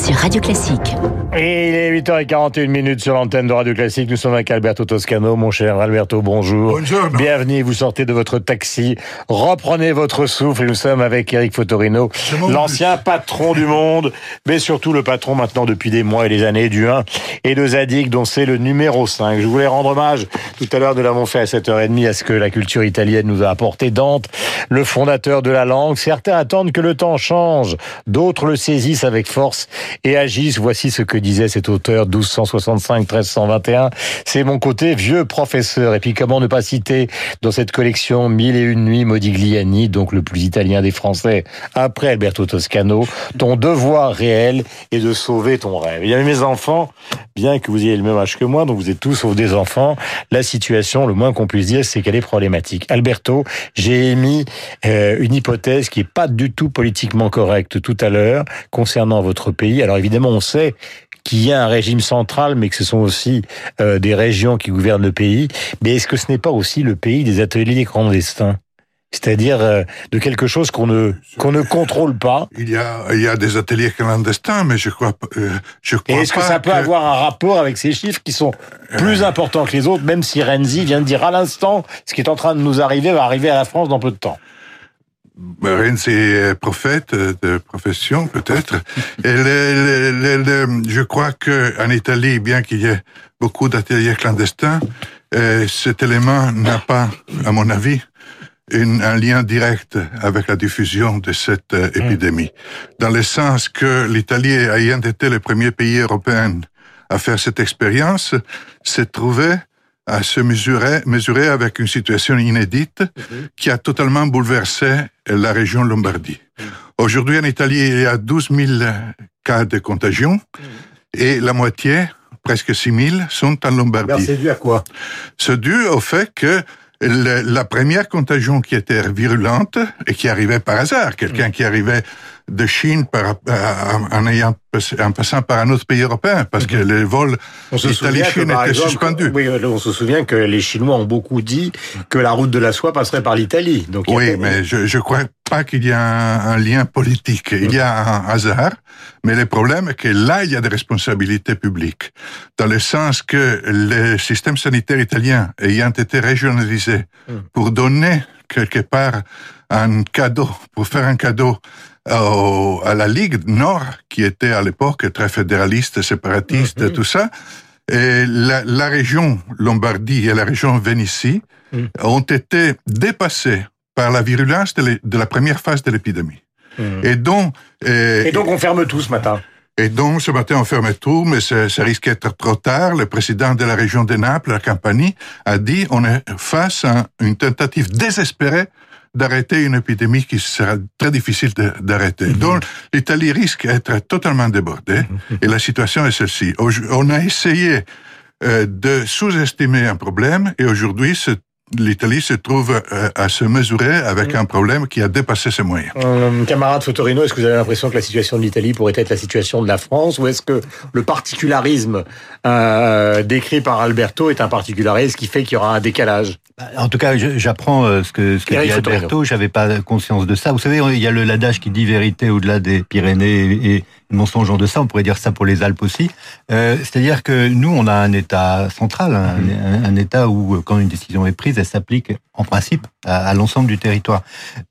sur Radio Classique. Et il est 8h41 minutes sur l'antenne de Radio Classique. Nous sommes avec Alberto Toscano. Mon cher Alberto, bonjour. Bonjour. Bienvenue, vous sortez de votre taxi. Reprenez votre souffle et nous sommes avec Eric Fotorino, l'ancien patron du monde, mais surtout le patron maintenant depuis des mois et des années du 1 et de Zadig, dont c'est le numéro 5. Je voulais rendre hommage, tout à l'heure nous l'avons fait à 7h30, à ce que la culture italienne nous a apporté. Dante, le fondateur de la langue. Certains attendent que le temps change, d'autres le saisissent avec force et agissent. Voici ce que disait cet auteur 1265-1321. C'est mon côté vieux professeur. Et puis comment ne pas citer dans cette collection Mille et une nuits Modigliani, donc le plus italien des Français, après Alberto Toscano, ton devoir réel est de sauver ton rêve. Il y avait mes enfants, bien que vous ayez le même âge que moi, donc vous êtes tous sauf des enfants, la situation, le moins qu'on puisse dire, c'est qu'elle est problématique. Alberto, j'ai émis euh, une hypothèse qui est pas du tout politiquement correcte tout à l'heure concernant votre pays. Alors évidemment, on sait qu'il y a un régime central, mais que ce sont aussi euh, des régions qui gouvernent le pays. Mais est-ce que ce n'est pas aussi le pays des ateliers clandestins c'est-à-dire euh, de quelque chose qu'on ne qu'on ne contrôle pas. Il y a il y a des ateliers clandestins, mais je crois euh, je crois Et est-ce que ça peut avoir un rapport avec ces chiffres qui sont plus importants que les autres, même si Renzi vient de dire à l'instant ce qui est en train de nous arriver va arriver à la France dans peu de temps? Renzi est prophète de profession peut-être. Et le, le, le, je crois que en Italie, bien qu'il y ait beaucoup d'ateliers clandestins, euh, cet élément n'a pas, à mon avis, une, un lien direct avec la diffusion de cette euh, épidémie. Dans le sens que l'Italie, ayant été le premier pays européen à faire cette expérience, s'est trouvé à se mesurer, mesurer avec une situation inédite qui a totalement bouleversé la région Lombardie. Aujourd'hui, en Italie, il y a 12 000 cas de contagion et la moitié, presque 6 000, sont en Lombardie. C'est dû à quoi? C'est dû au fait que le, la première contagion qui était virulente et qui arrivait par hasard, quelqu'un qui arrivait de Chine par, en, ayant, en passant par un autre pays européen, parce que les vols Italie-Chine étaient suspendus. Oui, on se souvient que les Chinois ont beaucoup dit que la route de la soie passerait par l'Italie. Donc oui, mais je je crois pas qu'il y a un, un, lien politique. Il y a un hasard, mais le problème est que là, il y a des responsabilités publiques, dans le sens que le système sanitaire italien ayant été régionalisé pour donner quelque part un cadeau, pour faire un cadeau au, à la Ligue Nord, qui était à l'époque très fédéraliste, séparatiste, mm-hmm. tout ça. Et la, la, région Lombardie et la région Vénétie mm. ont été dépassées par la virulence de, de la première phase de l'épidémie. Mm. Et donc, et, et donc on ferme tout ce matin. Et donc, ce matin, on ferme tout, mais ça, risque d'être trop tard. Le président de la région de Naples, la Campanie, a dit on est face à une tentative désespérée d'arrêter une épidémie qui sera très difficile d'arrêter. -hmm. Donc, l'Italie risque d'être totalement débordée -hmm. et la situation est celle-ci. On a essayé euh, de sous-estimer un problème et aujourd'hui, l'Italie se trouve euh, à se mesurer avec un problème qui a dépassé ses moyens. Euh, camarade Fotorino, est-ce que vous avez l'impression que la situation de l'Italie pourrait être la situation de la France ou est-ce que le particularisme euh, décrit par Alberto est un particularisme qui fait qu'il y aura un décalage? En tout cas, j'apprends ce que, ce que dit Alberto, j'avais pas conscience de ça. Vous savez, il y a le l'adage qui dit vérité au-delà des Pyrénées et mensonge de ça, on pourrait dire ça pour les Alpes aussi. Euh, C'est-à-dire que nous, on a un État central, un, un, un, État où, quand une décision est prise, elle s'applique en principe à, à l'ensemble du territoire.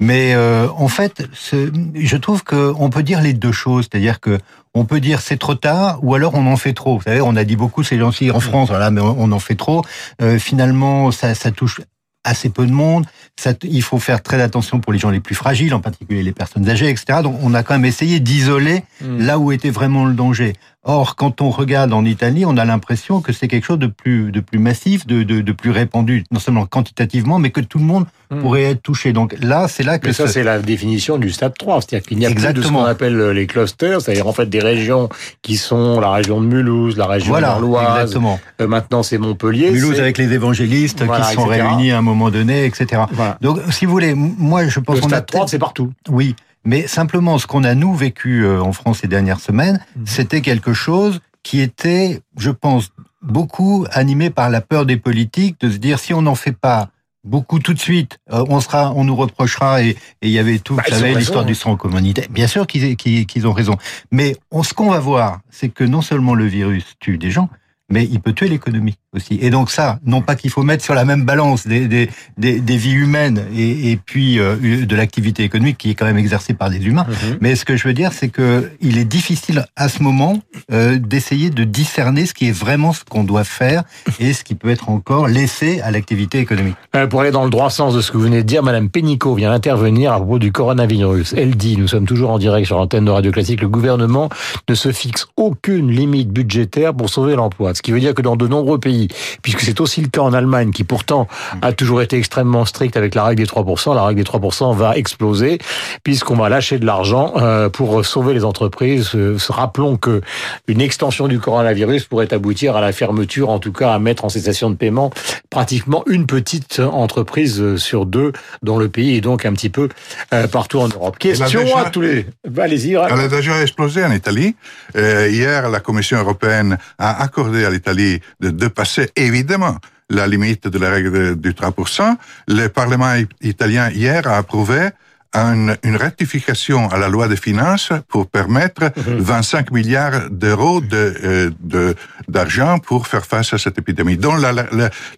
Mais euh, en fait, je trouve qu'on peut dire les deux choses, c'est-à-dire que on peut dire c'est trop tard ou alors on en fait trop. Vous savez, on a dit beaucoup c'est gentil en France, voilà, mais on, on en fait trop. Euh, finalement, ça, ça touche assez peu de monde. Ça, il faut faire très attention pour les gens les plus fragiles, en particulier les personnes âgées, etc. Donc, on a quand même essayé d'isoler mmh. là où était vraiment le danger. Or, quand on regarde en Italie, on a l'impression que c'est quelque chose de plus, de plus massif, de, de, de, plus répandu, non seulement quantitativement, mais que tout le monde mmh. pourrait être touché. Donc là, c'est là que... Mais ça, c'est la définition du stade 3. C'est-à-dire qu'il n'y a Exactement. plus de ce qu'on appelle les clusters, c'est-à-dire en fait des régions qui sont la région de Mulhouse, la région voilà, d'Arloise. Exactement. Euh, maintenant, c'est Montpellier. Mulhouse avec les évangélistes voilà, qui sont etc. réunis à un moment donné, etc. Voilà. Donc, si vous voulez, moi, je pense. Le stade 3, c'est partout. Oui. Mais simplement, ce qu'on a, nous, vécu euh, en France ces dernières semaines, mmh. c'était quelque chose qui était, je pense, beaucoup animé par la peur des politiques de se dire si on n'en fait pas beaucoup tout de suite. Euh, on sera, on nous reprochera et il y avait tout, bah, l'histoire du sang communautaire. Bien sûr qu'ils ont raison. Mais on, ce qu'on va voir, c'est que non seulement le virus tue des gens, mais il peut tuer l'économie aussi. Et donc ça, non pas qu'il faut mettre sur la même balance des, des, des, des vies humaines et, et puis euh, de l'activité économique qui est quand même exercée par des humains, mhm. mais ce que je veux dire, c'est que il est difficile à ce moment euh, d'essayer de discerner ce qui est vraiment ce qu'on doit faire et ce qui peut être encore laissé à l'activité économique. Euh, pour aller dans le droit sens de ce que vous venez de dire, Madame Pénicaud vient intervenir à propos du coronavirus. Elle dit, nous sommes toujours en direct sur l'antenne de Radio Classique, le gouvernement ne se fixe aucune limite budgétaire pour sauver l'emploi. Ce qui veut dire que dans de nombreux pays, puisque c'est aussi le cas en Allemagne, qui pourtant a toujours été extrêmement stricte avec la règle des 3%, la règle des 3% va exploser, puisqu'on va lâcher de l'argent euh, pour sauver les entreprises. Euh, rappelons que une extension du coronavirus pourrait aboutir à la fermeture, en tout cas à mettre en cessation de paiement pratiquement une petite entreprise sur deux dans le pays et donc un petit peu euh, partout en Europe. Question à tous les... Allez-y. Elle a déjà explosé en Italie. hier, la Commission européenne a accordé à l'Italie de, passer évidemment la limite de la règle du 3%. Le Parlement italien hier a approuvé une, une, rectification à la loi des finances pour permettre 25 mhm. milliards d'euros de, euh, d'argent pour faire face à cette épidémie. Donc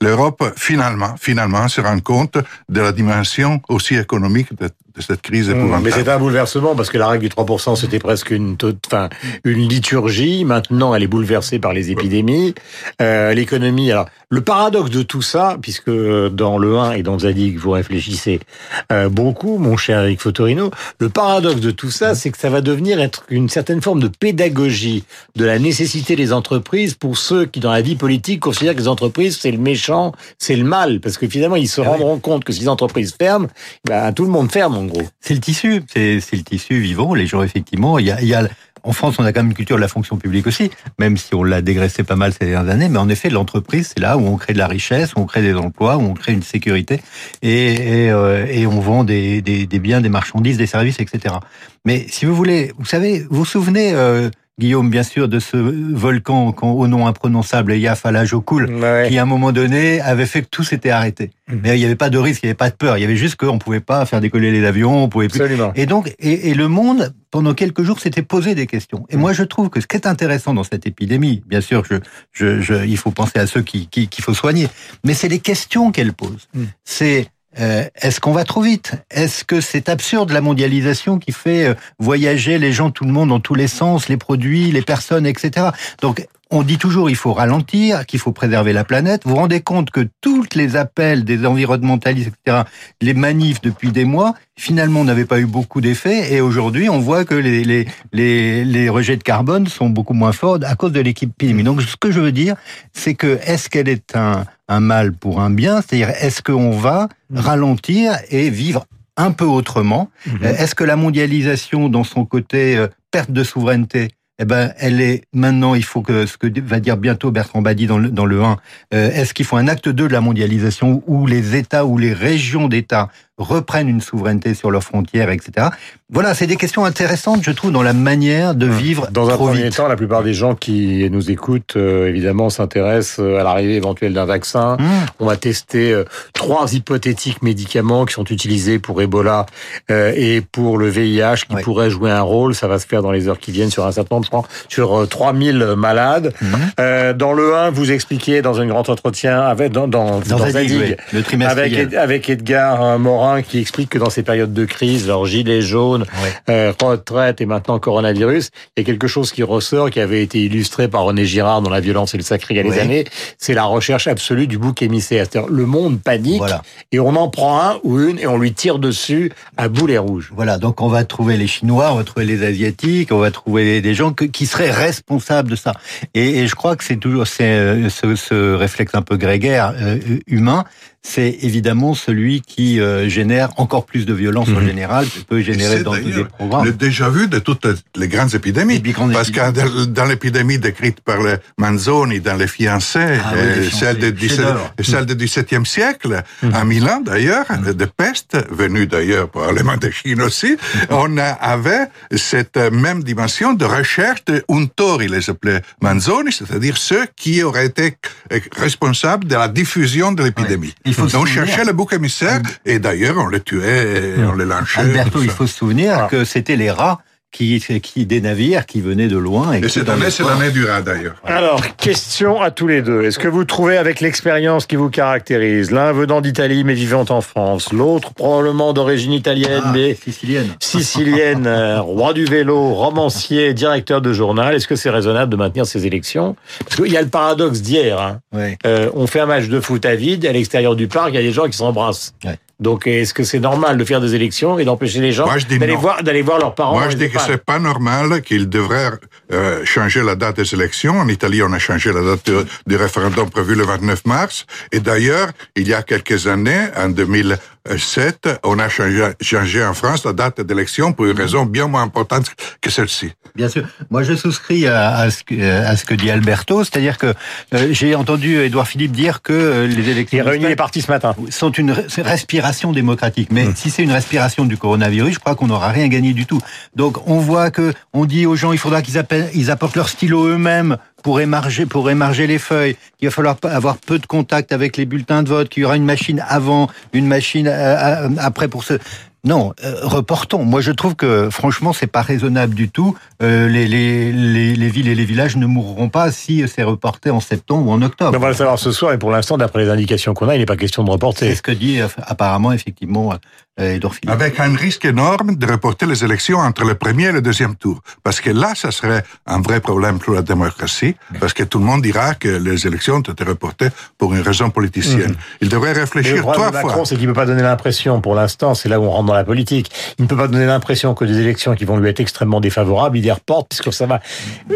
l'Europe finalement, finalement se rend compte de la dimension aussi économique de, de cette crise mmh, épouvantable. Mais c'est un bouleversement parce que la règle du 3%, c'était presque une, enfin, une liturgie. Maintenant, elle est bouleversée par les épidémies. Euh, L'économie. Alors, le paradoxe de tout ça, puisque dans le 1 et dans Zadig, vous réfléchissez euh, beaucoup, mon cher Eric Fotorino, le paradoxe de tout ça, c'est que ça va devenir être une certaine forme de pédagogie de la nécessité des entreprises pour ceux qui, dans la vie politique, considèrent que les entreprises, c'est le méchant, c'est le mal. Parce que finalement, ils se ah rendront compte que si les entreprises ferment, ben, tout le monde ferme c'est le tissu, c'est le tissu vivant. Les gens, effectivement, il y a, il y a en France, on a quand même une culture de la fonction publique aussi, même si on l'a dégraissé pas mal ces dernières années. Mais en effet, l'entreprise, c'est là où on crée de la richesse, où on crée des emplois, où on crée une sécurité et, et, euh, et on vend des, des, des, biens, des marchandises, des services, etc. Mais si vous voulez, vous savez, vous vous souvenez euh, Guillaume, bien sûr, de ce volcan au nom imprononçable, Yafalajokul, qui à un moment donné avait fait que tout s'était arrêté. Mhm. Mais il n'y avait pas de risque, il n'y avait pas de peur. Il y avait juste qu'on ne pouvait pas faire décoller les avions, on pouvait plus. Et donc, et, le monde, pendant quelques jours, s'était posé des questions. Et mhm. moi, je trouve que ce qui est intéressant dans cette épidémie, bien sûr, je, je, il faut penser à ceux qu'il qui, faut soigner, mais c'est les questions qu'elle pose. Mhm. C'est euh, est-ce qu'on va trop vite? Est-ce que c'est absurde la mondialisation qui fait euh, voyager les gens, tout le monde dans tous les sens, les produits, les personnes, etc. Donc on dit toujours il faut ralentir, qu'il faut préserver la planète. Vous vous rendez compte que tous les appels des environnementalistes, etc., les manifs depuis des mois, finalement n'avaient pas eu beaucoup d'effet. Et aujourd'hui, on voit que les, les, les, les, rejets de carbone sont beaucoup moins forts à cause de l'équipe épidémie. Donc ce que je veux dire, c'est que est-ce qu'elle est un, un mal pour un bien? C'est-à-dire est-ce qu'on va ralentir et vivre un peu autrement? Mhm. Est-ce que la mondialisation, dans son côté euh, perte de souveraineté, eh ben, elle est maintenant, il faut que ce que va dire bientôt Bertrand Badi dans le, dans le 1, euh, est-ce qu'il faut un acte 2 de la mondialisation où les États ou les régions d'États reprennent une souveraineté sur leurs frontières, etc. Voilà, c'est des questions intéressantes, je trouve, dans la manière de vivre. Dans un premier temps, la plupart des gens qui nous écoutent, euh, évidemment, s'intéressent euh, à l'arrivée éventuelle d'un vaccin. Mmh. On va tester euh, trois hypothétiques médicaments qui sont utilisés pour Ebola et pour le VIH, qui pourraient jouer un rôle. Ça va se faire dans les heures qui viennent sur un certain nombre, sur 3000 malades. Mmh. dans le 1, vous expliquez dans un grand entretien avec dans dans, dans, le avec, avec Edgar Morin qui explique que dans ces périodes de crise, alors gilets jaunes, euh, retraite et maintenant coronavirus, il y a quelque chose qui ressort, qui avait été illustré par René Girard dans La violence et le sacré il y a des années, c'est la recherche absolue du bouc émissaire. C'est-à-dire le monde panique et on en prend un ou une et on lui tire dessus à boulet rouge. Voilà, donc on va trouver les Chinois, on va trouver les Asiatiques, on va trouver des gens qui seraient responsables de ça. Et, je crois que c'est toujours euh, ce, ce, réflexe un peu grégaire euh, humain, c'est évidemment celui qui euh, génère encore plus de violence en mhm. général, qui peut générer dans tous les programmes. Le déjà vu de toutes les grandes épidémies. parce que dans l'épidémie décrite par le Manzoni dans Les Fiancés, ah euh, celle, de 17, celle du XVIIe siècle, mhm. à Milan d'ailleurs, mhm. de peste, venue d'ailleurs probablement de Chine aussi, on avait cette même dimension de recherche de untori, les appelait Manzoni, c'est-à-dire ceux qui auraient été responsables de la diffusion de l'épidémie. Il faut on cherchait le bouc émissaire, et d'ailleurs, on le tuait, et on le lynchait. Alberto, il faut se souvenir que c'était les rats qui, qui des navires qui venaient de loin. Et, cette année, c'est l'année du rat d'ailleurs. Alors, question à tous les deux. Est-ce que vous trouvez avec l'expérience qui vous caractérise, l'un venant d'Italie mais vivant en France, l'autre probablement d'origine italienne ah, mais sicilienne, sicilienne, euh, roi du vélo, romancier, directeur de journal, est-ce que c'est raisonnable de maintenir ces élections? Parce qu'il y a le paradoxe d'hier. Hein. Euh, on fait un match de foot à vide, à l'extérieur du parc, il y a des gens qui s'embrassent. Donc, est-ce que c'est normal de faire des élections et d'empêcher les gens d'aller voir, d'aller voir leurs parents Moi, je dis que c'est pas normal qu'ils devraient euh, changer la date des élections. En Italie, on a changé la date du référendum prévu le 29 mars. Et d'ailleurs, il y a quelques années, en 2007, on a changé, changé en France la date d'élection pour une raison bien moins importante que celle-ci. Bien sûr. Moi, je souscris à, ce, que, à ce que dit Alberto, c'est-à-dire que euh, j'ai entendu Édouard Philippe dire que euh, les élections... Il réunit les partis ce matin. ...sont une respiration démocratique. Mais mmh. si c'est une respiration du coronavirus, je crois qu'on n'aura rien gagné du tout. Donc, on voit que on dit aux gens, il faudra qu'ils ils apportent leur stylo eux-mêmes pour émarger, pour émarger les feuilles. Il va falloir avoir peu de contact avec les bulletins de vote, qu'il y aura une machine avant, une machine euh, après pour ce. Non, euh, reportons. Moi, je trouve que franchement, c'est pas raisonnable du tout. Euh, les, les, les, les, villes et les villages ne mourront pas si c'est reporté en septembre ou en octobre. on va le savoir ce soir. Et pour l'instant, d'après les indications qu'on a, il n'est pas question de reporter. C'est ce que dit apparemment effectivement euh, Avec un risque énorme de reporter les élections entre le premier et le deuxième tour. Parce que là, ça serait un vrai problème pour la démocratie, parce que tout le monde dira que les élections ont été reportées pour une raison politicienne. Mhm. Il devrait réfléchir trois fois. Macron, c'est qu'il ne peut pas donner l'impression, pour l'instant, c'est là où on rentre dans la politique, il ne peut pas donner l'impression que des élections qui vont lui être extrêmement défavorables, il les reporte, puisque ça va...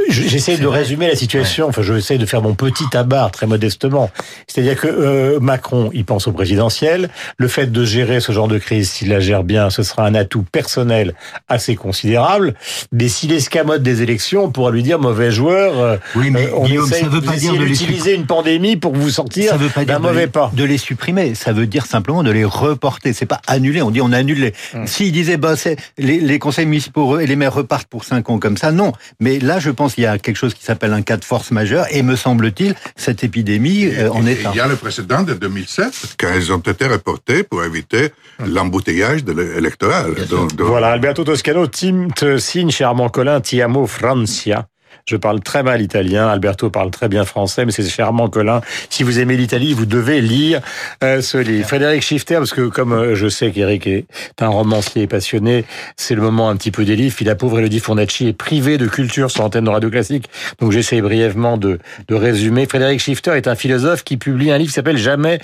J'essaie de résumer la situation, enfin, je essaie de faire mon petit tabac, très modestement. C'est-à-dire que euh, Macron, il pense au présidentiel, le fait de gérer ce genre de crise s'il la gère bien, ce sera un atout personnel assez considérable. Mais s'il escamote des élections, on pourra lui dire mauvais joueur. Euh, oui, mais euh, on Guillaume, ça veut pas dire d'utiliser une pandémie pour vous sortir d'un mauvais pas. De les supprimer, ça veut dire simplement de les reporter. C'est pas annuler. On dit on annule les. Hum. S'il disait bah c'est les, les, conseils municipaux et les maires repartent pour cinq ans comme ça, non. Mais là, je pense qu'il y a quelque chose qui s'appelle un cas de force majeure et me semble-t-il cette épidémie euh, en est. Il y a le précédent de 2007 quand ils ont été reportés pour éviter hum. l'embouteillage embouteillage de l'électoral. Voilà, Alberto Toscano, Tim te signe Armand Colin, Tiamo Francia. Je parle très mal italien. Alberto parle très bien français, mais c'est charmant Colin. Si vous aimez l'Italie, vous devez lire euh, ce livre. Frédéric Schifter, parce que comme euh, je sais qu'Éric est un romancier passionné, c'est le moment un petit peu des livres. la pauvre Elodie Fournacci est privé de culture sur l'antenne de Radio Classique. Donc j'essaie brièvement de, de résumer. Frédéric Schifter est un philosophe qui publie un livre qui s'appelle Jamais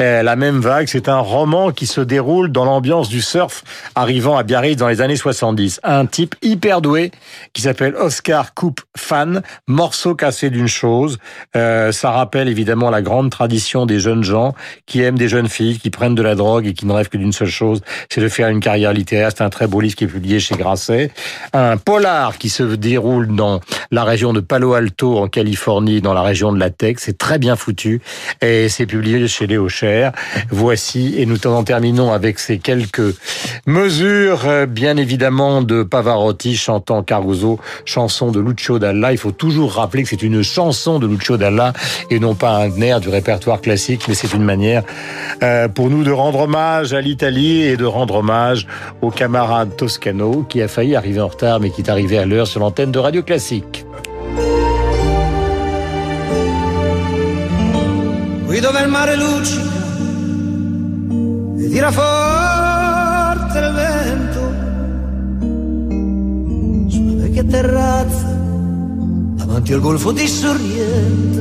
euh, la même vague. C'est un roman qui se déroule dans l'ambiance du surf arrivant à Biarritz dans les années 70. Un type hyper doué qui s'appelle Oscar Coupe fan, morceau cassé d'une chose. Euh, ça rappelle évidemment la grande tradition des jeunes gens qui aiment des jeunes filles, qui prennent de la drogue et qui ne rêvent que d'une seule chose, c'est de faire une carrière littéraire. C'est un très beau livre qui est publié chez Grasset. Un polar qui se déroule dans la région de Palo Alto en Californie, dans la région de la Tech. C'est très bien foutu et c'est publié chez Léo Cher. Voici et nous en terminons avec ces quelques mesures, euh, bien évidemment, de Pavarotti chantant Caruso, chanson de Lucio Dalla. Il faut toujours rappeler que c'est une chanson de Lucio Dalla et non pas un air du répertoire classique, mais c'est une manière euh, pour nous de rendre hommage à l'Italie et de rendre hommage au camarade Toscano qui a failli arriver en retard mais qui est arrivé à l'heure sur l'antenne de Radio Classique. Qui dove il mare luccica e tira forte il vento sulla vecchia terrazza davanti al golfo di Sorrento.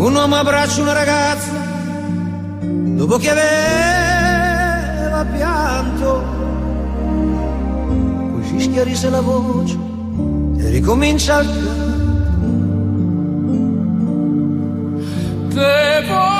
Un uomo abbraccia una ragazza dopo che aveva pianto. Così schiarisce la voce e ricomincia il pianto.